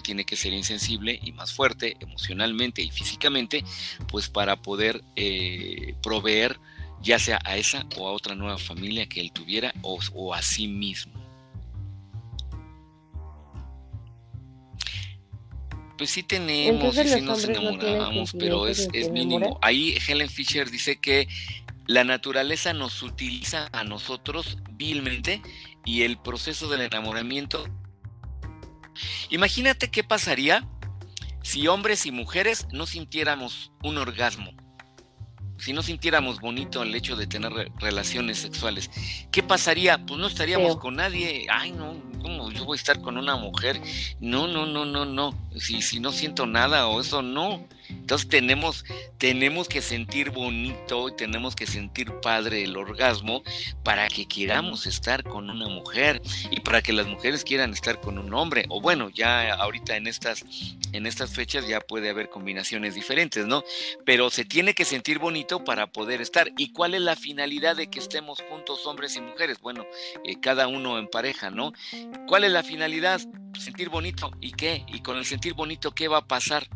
tiene que ser insensible y más fuerte emocionalmente y físicamente, pues para poder eh, proveer ya sea a esa o a otra nueva familia que él tuviera o a sí mismo. Pues sí tenemos y sí nos enamoramos, pero es, mínimo. Ahí Helen Fisher dice que la naturaleza nos utiliza a nosotros vilmente y el proceso del enamoramiento. Imagínate qué pasaría si hombres y mujeres no sintiéramos un orgasmo, si no sintiéramos bonito el hecho de tener relaciones sexuales. ¿Qué pasaría? Pues no estaríamos con nadie. Ay, no, ¿cómo? yo voy a estar con una mujer. No, no, no, no, no. Si, si no siento nada o eso, no. Entonces tenemos, tenemos que sentir bonito y tenemos que sentir padre el orgasmo para que queramos estar con una mujer y para que las mujeres quieran estar con un hombre. O bueno, ya ahorita en estas, en estas fechas ya puede haber combinaciones diferentes, ¿no? Pero se tiene que sentir bonito para poder estar. ¿Y cuál es la finalidad de que estemos juntos hombres y mujeres? Bueno, eh, cada uno en pareja, ¿no? ¿Cuál es la finalidad? Sentir bonito. ¿Y qué? Y con el sentir bonito, ¿qué va a pasar?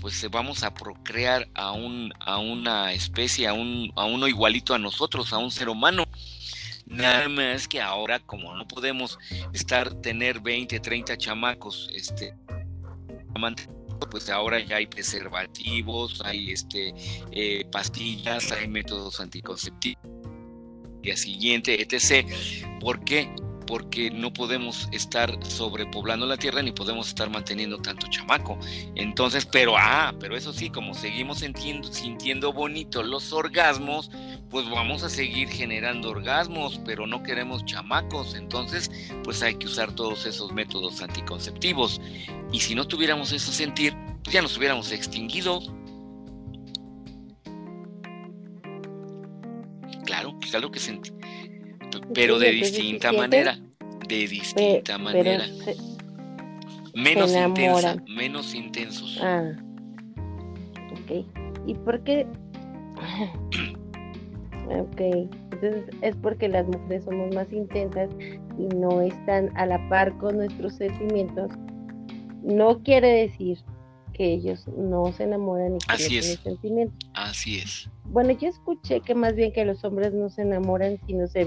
Pues eh, vamos a procrear a, un, a una especie, a, un, a uno igualito a nosotros, a un ser humano. Nada más que ahora, como no podemos estar, tener 20, 30 chamacos, este, pues ahora ya hay preservativos, hay este, eh, pastillas, hay métodos anticonceptivos día siguiente, etc. ¿Por qué? Porque no podemos estar sobrepoblando la tierra ni podemos estar manteniendo tanto chamaco. Entonces, pero ah, pero eso sí, como seguimos sintiendo, sintiendo bonito los orgasmos, pues vamos a seguir generando orgasmos, pero no queremos chamacos. Entonces, pues hay que usar todos esos métodos anticonceptivos. Y si no tuviéramos ese sentir, pues ya nos hubiéramos extinguido. Claro, claro que sentí. Pero de distinta manera. De distinta manera. menos intensa, menos intensos. Ah. Ok. ¿Y por qué? ok. Entonces es porque las mujeres somos más intensas y no están a la par con nuestros sentimientos. No quiere decir que ellos no se enamoran y que Así no es. tienen sentimientos. Así es. Bueno, yo escuché que más bien que los hombres no se enamoran, sino se,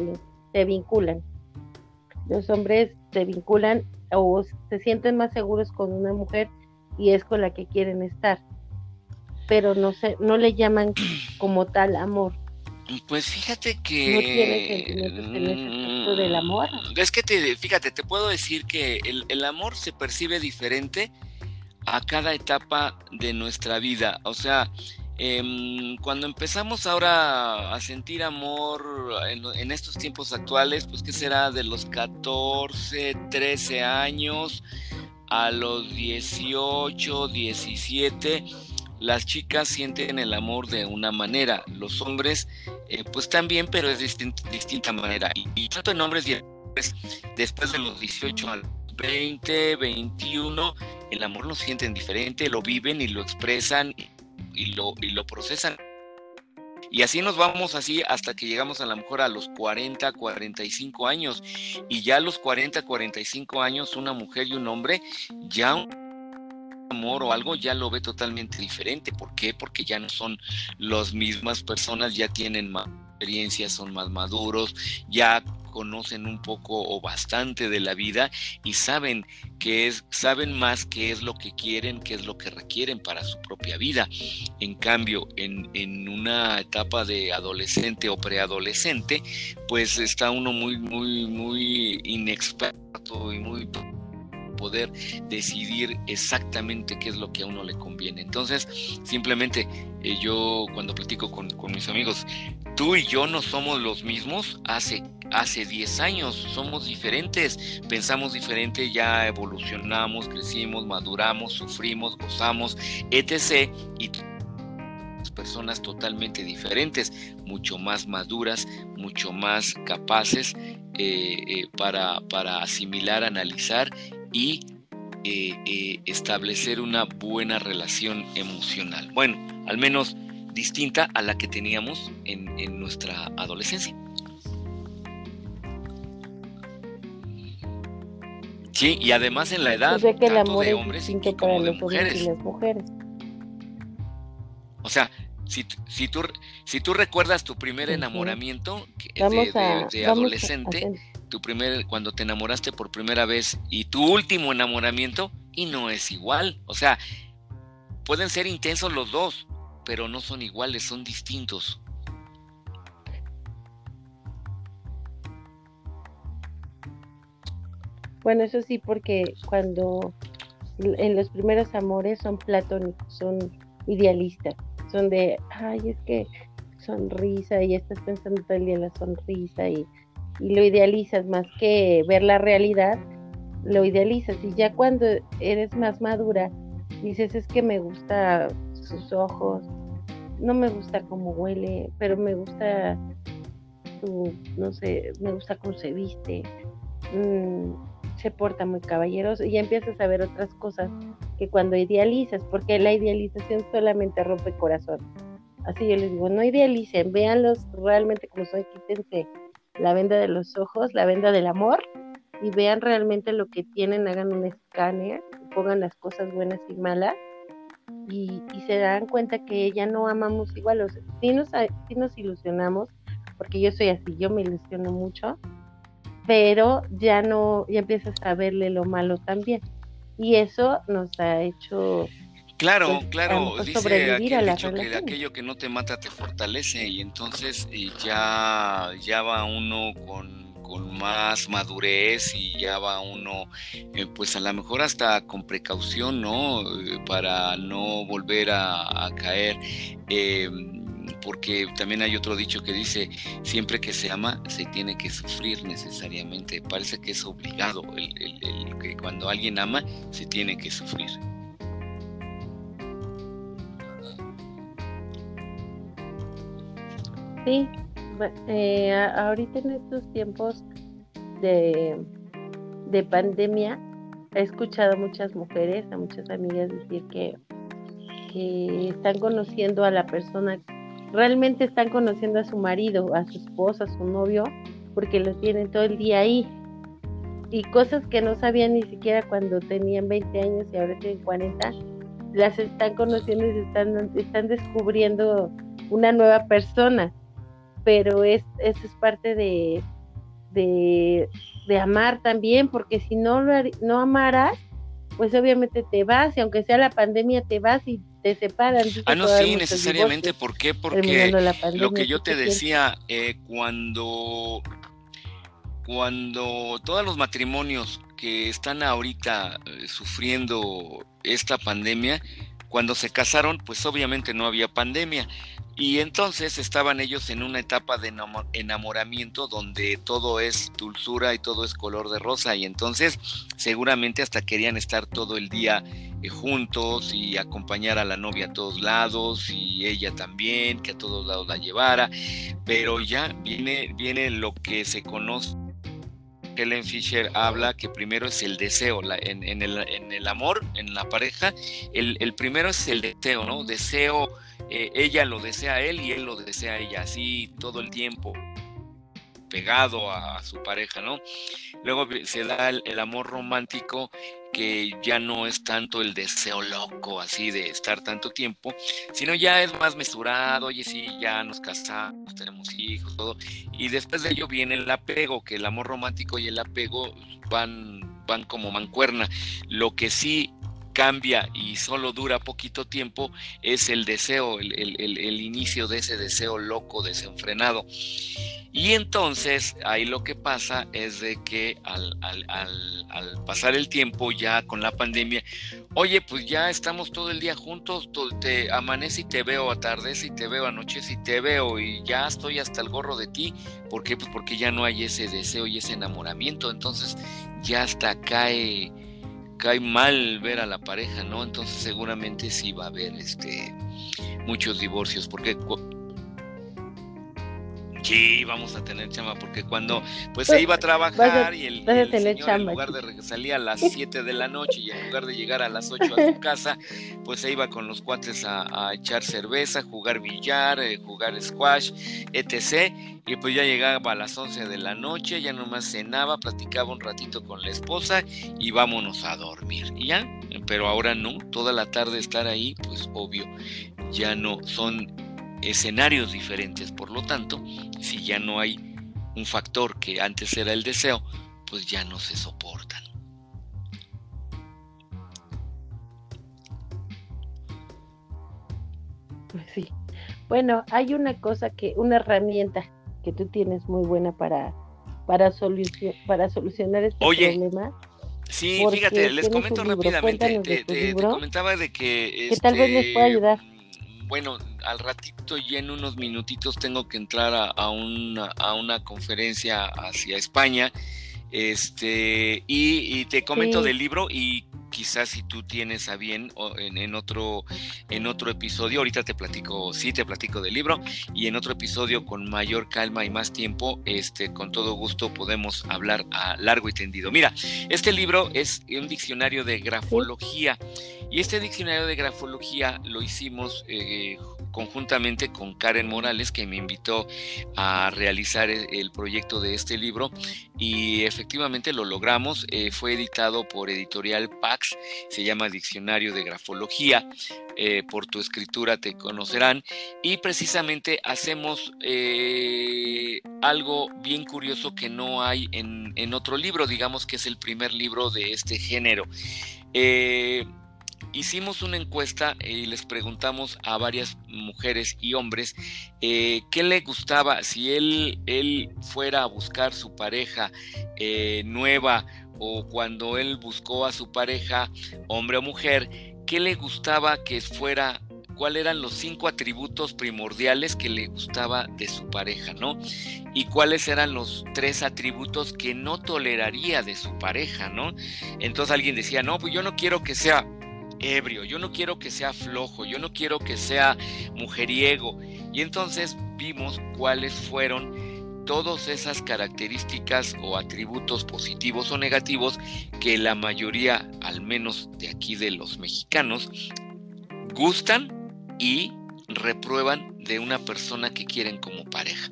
se vinculan. Los hombres se vinculan o se sienten más seguros con una mujer y es con la que quieren estar. Pero no se, no le llaman como tal amor. Pues fíjate que. No tiene sentimientos en ese aspecto del amor. Es que te, fíjate, te puedo decir que el, el amor se percibe diferente a cada etapa de nuestra vida. O sea, eh, cuando empezamos ahora a sentir amor en, en, estos tiempos actuales, pues que será de los 14, 13 años a los 18, 17, las chicas sienten el amor de una manera, los hombres eh, pues también, pero es distinta, distinta manera. Y, tanto en hombres y en mujeres, después de los 18 al 20, 21, el amor lo sienten diferente, lo viven y lo expresan y lo, y lo procesan. Y así nos vamos así hasta que llegamos a lo mejor a los 40, 45 años. Y ya a los 40, 45 años, una mujer y un hombre, ya amor o algo ya lo ve totalmente diferente. ¿Por qué? Porque ya no son las mismas personas, ya tienen más experiencias, son más maduros, ya conocen un poco o bastante de la vida y saben que es, saben más qué es lo que quieren, qué es lo que requieren para su propia vida. En cambio, en, en una etapa de adolescente o preadolescente, pues está uno muy, muy, muy inexperto y muy poder decidir exactamente qué es lo que a uno le conviene. Entonces, simplemente eh, yo cuando platico con, con, mis amigos, tú y yo no somos los mismos hace, hace 10 años, somos diferentes, pensamos diferente, ya evolucionamos, crecimos, maduramos, sufrimos, gozamos, etc. Y personas totalmente diferentes, mucho más maduras, mucho más capaces eh, eh, para, para asimilar, analizar y eh, eh, establecer una buena relación emocional. Bueno, al menos distinta a la que teníamos en, en nuestra adolescencia. Sí, y además en la edad Pues que el amor de es hombres y como de mujeres. las mujeres. O sea, si, si, tú, si tú recuerdas tu primer enamoramiento de, de- de adolescente, tu primer, cuando te enamoraste por primera vez y tu último enamoramiento, y no es igual. O sea, pueden ser intensos los dos, pero no son iguales, son distintos. Bueno, eso sí, porque cuando en los primeros amores son platónicos, son idealistas, son de, ay, es que sonrisa y estás pensando todo el día en la sonrisa y, y lo idealizas más que ver la realidad lo idealizas y ya cuando eres más madura dices es que me gusta sus ojos, no me gusta cómo huele, pero me gusta su, no sé, me gusta cómo se viste, mm, se porta muy caballeroso y ya empiezas a ver otras cosas que cuando idealizas, porque la idealización solamente rompe corazón. Así yo les digo, no idealicen, véanlos realmente como son, quítense la venda de los ojos, la venda del amor y vean realmente lo que tienen, hagan un escáner, pongan las cosas buenas y malas y, se dan cuenta que ya no amamos igual, o sea, sí nos, sí nos ilusionamos, porque yo soy así, yo me ilusiono mucho, pero ya no, ya empiezas a verle lo malo también. Y eso nos ha hecho Claro, pues, claro, dice aquel dicho que aquello que no te mata te fortalece y entonces eh, ya, ya va uno con, con, más madurez y ya va uno eh, pues a lo mejor hasta con precaución, ¿no? Eh, para no volver a, caer. porque también hay otro dicho que dice, siempre que se ama, se tiene que sufrir necesariamente. Parece que es obligado, el, que cuando alguien ama, se tiene que sufrir. Sí, eh, ahorita en estos tiempos de, de pandemia he escuchado a muchas mujeres, a muchas amigas decir que, que están conociendo a la persona, realmente están conociendo a su marido, a su esposa, a su novio, porque lo tienen todo el día ahí. Y cosas que no sabían ni siquiera cuando tenían 20 años y ahora tienen 40, las están conociendo y están descubriendo una nueva persona pero es, eso es parte de, de, amar también, porque si no lo no amaras, pues obviamente te vas, y aunque sea la pandemia, te vas y te separan. Ah, no, sí, necesariamente. ¿Por qué? Porque lo que yo te decía, eh, cuando, cuando todos los matrimonios que están ahorita eh, sufriendo esta pandemia, cuando se casaron, pues obviamente no había pandemia. Y entonces estaban ellos en una etapa de enamoramiento donde todo es dulzura y todo es color de rosa y entonces seguramente hasta querían estar todo el día eh, juntos y acompañar a la novia a todos lados y ella también, que a todos lados la llevara, pero ya viene, viene lo que se conoce Helen Fisher habla que primero es el deseo, en, el, amor, en la pareja, el, el, primero es el deseo, ¿no? Deseo eh, ella lo desea a él y él lo desea a ella, así todo el tiempo pegado a, su pareja, ¿no? Luego se da el, amor romántico que ya no es tanto el deseo loco así de estar tanto tiempo, sino ya es más mesurado, oye sí, ya nos casamos, tenemos hijos, todo, y después de ello viene el apego, que el amor romántico y el apego van, van como mancuerna, lo que sí cambia y solo dura poquito tiempo es el deseo, el, inicio de ese deseo loco, desenfrenado. Y entonces ahí lo que pasa es de que al, pasar el tiempo ya con la pandemia, oye, pues ya estamos todo el día juntos, te amanece y te veo, atardece y te veo, anochece y te veo y ya estoy hasta el gorro de ti. ¿Por qué? Pues porque ya no hay ese deseo y ese enamoramiento. Entonces ya hasta cae cae mal ver a la pareja, ¿no? Entonces seguramente sí va a haber este muchos divorcios, porque Sí, vamos a tener chamba, porque cuando pues se iba a trabajar y el, señor en lugar de salía a las 7 de la noche y en lugar de llegar a las 8 a su casa, pues se iba con los cuates a, echar cerveza, jugar billar, eh, jugar squash, etc. Y pues ya llegaba a las 11 de la noche, ya nomás cenaba, platicaba un ratito con la esposa y vámonos a dormir. Y ya, pero ahora no, toda la tarde estar ahí, pues obvio, ya no, son escenarios diferentes. Por lo tanto, si ya no hay un factor que antes era el deseo, pues ya no se soportan. Pues sí. Bueno, hay una cosa que, una herramienta que tú tienes muy buena para, para, para solucionar este problema. Sí, fíjate, les comento rápidamente. Te, comentaba de que. Que tal vez les pueda ayudar bueno, al ratito y en unos minutitos tengo que entrar a, una, a una conferencia hacia España Este, y, te comento del libro y quizás si tú tienes a bien en, otro, en otro episodio, ahorita te platico, sí te platico del libro, y en otro episodio con mayor calma y más tiempo, este, con todo gusto podemos hablar a largo y tendido. Mira, este libro es un diccionario de grafología, y este diccionario de grafología lo hicimos eh, conjuntamente con Karen Morales, que me invitó a realizar e, el proyecto de este libro y efectivamente lo logramos. Eh, fue editado por Editorial Pax, se llama Diccionario de Grafología. Eh, por tu escritura te conocerán y precisamente hacemos eh, algo bien curioso que no hay en, en, otro libro, digamos que es el primer libro de este género hicimos una encuesta y les preguntamos a varias mujeres y hombres eh, qué le gustaba si él, él fuera a buscar su pareja eh, nueva o cuando él buscó a su pareja, hombre o mujer, qué le gustaba que fuera cuáles eran los cinco atributos primordiales que le gustaba de su pareja, ¿no? Y cuáles eran los tres atributos que no toleraría de su pareja, ¿no? Entonces alguien decía, no, pues yo no quiero que sea ebrio, yo no quiero que sea flojo, yo no quiero que sea mujeriego. Y entonces vimos cuáles fueron todas esas características o atributos positivos o negativos que la mayoría, al menos de aquí de los mexicanos, gustan y reprueban de una persona que quieren como pareja.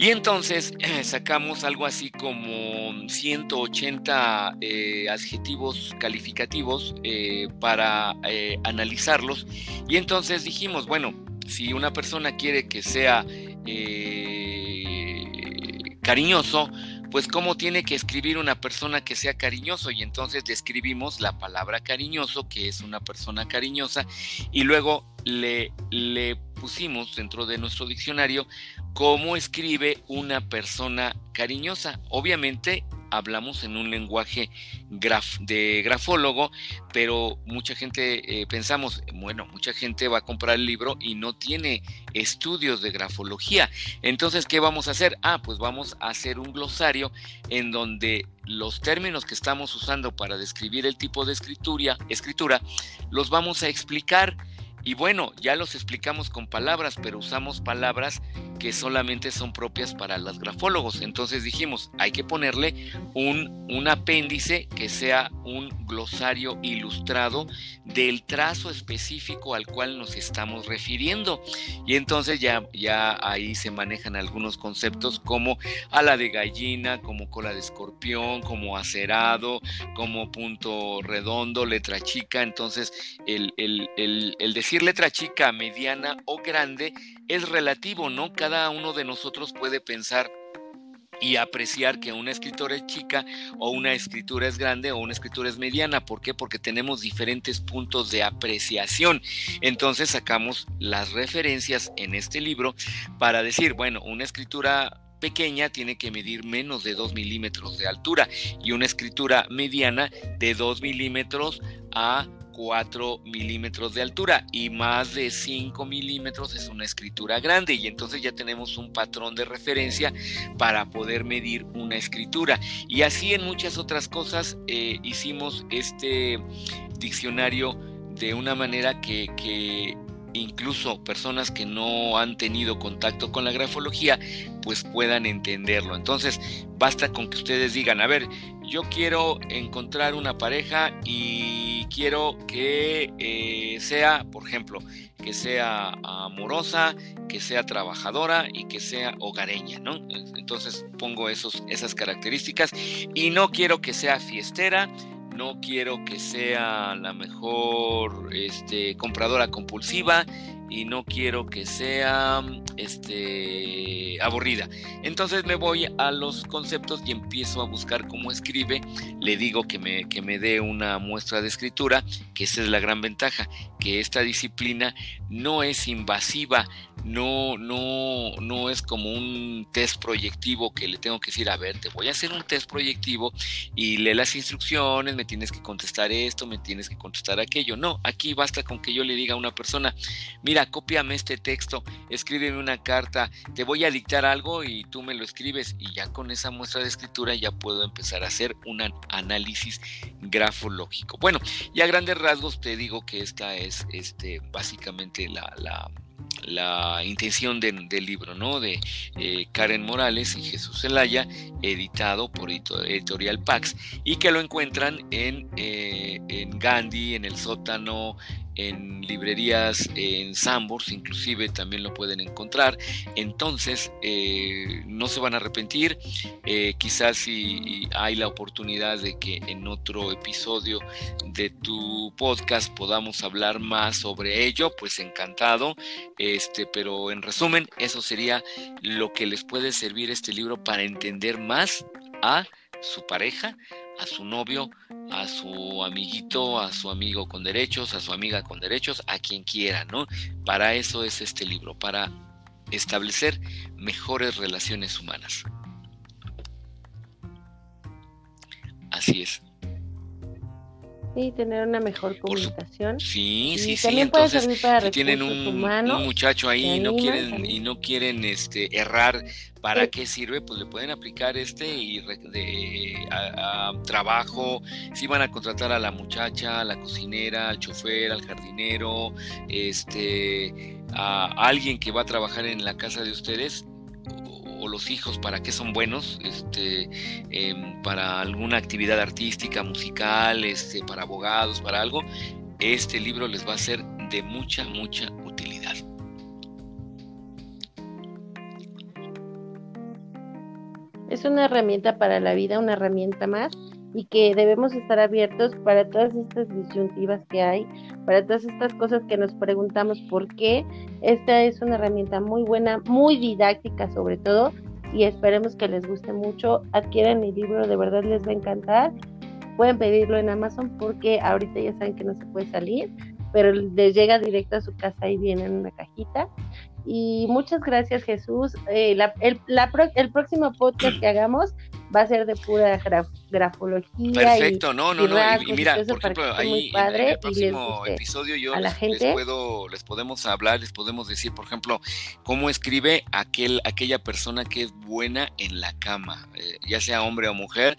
Y entonces sacamos algo así como 180 eh, adjetivos calificativos eh, para eh, analizarlos. Y entonces dijimos, bueno, si una persona quiere que sea cariñoso, pues cómo tiene que escribir una persona que sea cariñoso y entonces describimos la palabra cariñoso, que es una persona cariñosa, y luego le, pusimos dentro de nuestro diccionario cómo escribe una persona cariñosa. Obviamente hablamos en un lenguaje de grafólogo, pero mucha gente eh, pensamos, bueno, mucha gente va a comprar el libro y no tiene estudios de grafología. Entonces, ¿qué vamos a hacer? Ah, pues vamos a hacer un glosario en donde los términos que estamos usando para describir el tipo de escritura, escritura los vamos a explicar y bueno, ya los explicamos con palabras, pero usamos palabras que solamente son propias para los grafólogos. Entonces dijimos, hay que ponerle un, un apéndice que sea un glosario ilustrado del trazo específico al cual nos estamos refiriendo. Y entonces ya, ya ahí se manejan algunos conceptos como ala de gallina, como cola de escorpión, como acerado, como punto redondo, letra chica. Entonces el, el, el, el decir letra chica, mediana o grande es relativo, ¿no? Cada uno de nosotros puede pensar y apreciar que una escritora es chica o una escritura es grande o una escritura es mediana. ¿Por qué? Porque tenemos diferentes puntos de apreciación. Entonces sacamos las referencias en este libro para decir, bueno, una escritura pequeña tiene que medir menos de 2 milímetros de altura y una escritura mediana de 2 milímetros a 4 milímetros de altura y más de 5 milímetros es una escritura grande y entonces ya tenemos un patrón de referencia para poder medir una escritura y así en muchas otras cosas eh, hicimos este diccionario de una manera que, que incluso personas que no han tenido contacto con la grafología, pues puedan entenderlo. Entonces, basta con que ustedes digan, a ver, yo quiero encontrar una pareja y quiero que eh, sea, por ejemplo, que sea amorosa, que sea trabajadora y que sea hogareña, ¿no? Entonces pongo esos, esas características y no quiero que sea fiestera, no quiero que sea la mejor este, compradora compulsiva y no quiero que sea este, aburrida. Entonces me voy a los conceptos y empiezo a buscar cómo escribe. Le digo que me, que me dé una muestra de escritura, que esa es la gran ventaja, que esta disciplina no es invasiva, no, no, no es como un test proyectivo que le tengo que decir, a ver, te voy a hacer un test proyectivo y lee las instrucciones, me tienes que contestar esto, me tienes que contestar aquello. No, aquí basta con que yo le diga a una persona, mira, mira, cópiame este texto, escríbeme una carta, te voy a dictar algo y tú me lo escribes y ya con esa muestra de escritura ya puedo empezar a hacer un análisis grafológico. Bueno, y a grandes rasgos te digo que esta es este, básicamente la, la intención del libro, ¿no? De eh, Karen Morales y Jesús Zelaya, editado por Editorial Pax, y que lo encuentran en, eh, en Gandhi, en el sótano, en librerías, en Sambors, inclusive también lo pueden encontrar. Entonces, eh, no se van a arrepentir. Eh, quizás si hay la oportunidad de que en otro episodio de tu podcast podamos hablar más sobre ello, pues encantado. Este, pero en resumen, eso sería lo que les puede servir este libro para entender más a su pareja, a su novio, a su amiguito, a su amigo con derechos, a su amiga con derechos, a quien quiera, ¿no? Para eso es este libro, para establecer mejores relaciones humanas. Así es. Sí, tener una mejor comunicación. sí, sí, sí. También puede servir para si tienen un, muchacho ahí y no quieren y no quieren este errar, ¿para qué sirve? Pues le pueden aplicar este y de, a, trabajo. Si van a contratar a la muchacha, a la cocinera, al chofer, al jardinero, este, a alguien que va a trabajar en la casa de ustedes, o los hijos para qué son buenos, este, em, para alguna actividad artística, musical, este, para abogados, para algo, este libro les va a ser de mucha, mucha utilidad. Es una herramienta para la vida, una herramienta más y que debemos estar abiertos para todas estas disyuntivas que hay, para todas estas cosas que nos preguntamos por qué. Esta es una herramienta muy buena, muy didáctica sobre todo, y esperemos que les guste mucho. Adquieran mi libro, de verdad les va a encantar. Pueden pedirlo en Amazon porque ahorita ya saben que no se puede salir, pero les llega directo a su casa y viene en una cajita. Y muchas gracias Jesús. Eh, el, el próximo podcast que hagamos va a ser de pura grafología. Perfecto, no, no, no. Y, mira, por ejemplo, ahí en, el próximo episodio yo les, puedo, les podemos hablar, les podemos decir, por ejemplo, cómo escribe aquel, aquella persona que es buena en la cama, eh, ya sea hombre o mujer,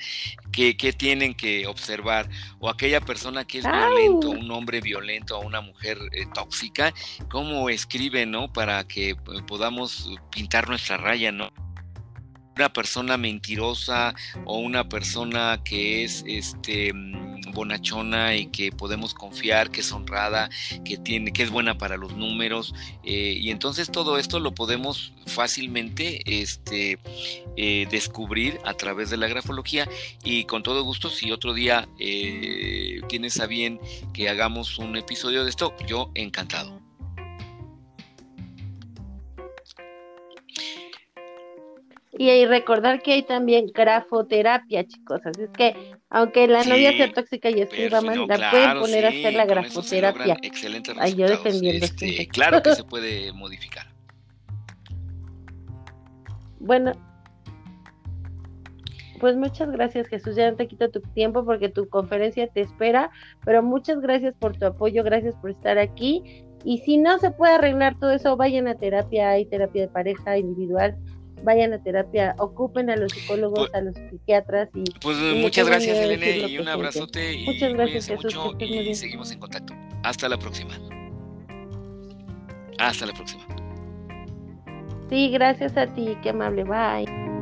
que, tienen que observar, o aquella persona que es violento, un hombre violento o una mujer eh, tóxica, cómo escribe, ¿no? Para que eh, podamos pintar nuestra raya, ¿no? Una persona mentirosa o una persona que es este mm, bonachona y que podemos confiar, que es honrada, que tiene, que es buena para los números, eh, y entonces todo esto lo podemos fácilmente este, eh, descubrir a través de la grafología y con todo gusto si otro día eh, tienes a bien que hagamos un episodio de esto, yo encantado. Y recordar que hay también grafoterapia, chicos. Así es que, aunque la novia sea tóxica y escriba mal, la pueden poner a hacer la grafoterapia. Excelente Ay, yo defendiendo este, Claro que se puede modificar. Bueno, pues muchas gracias Jesús, ya no te quito tu tiempo porque tu conferencia te espera, pero muchas gracias por tu apoyo, gracias por estar aquí. Y si no se puede arreglar todo eso, vayan a terapia, hay terapia de pareja individual, vayan a terapia, ocupen a los psicólogos, pues a los psiquiatras y pues muchas gracias Elene y un abrazote y muchas gracias mucho y seguimos en contacto. Hasta la próxima. Hasta la próxima. Sí, gracias a ti, qué amable, bye.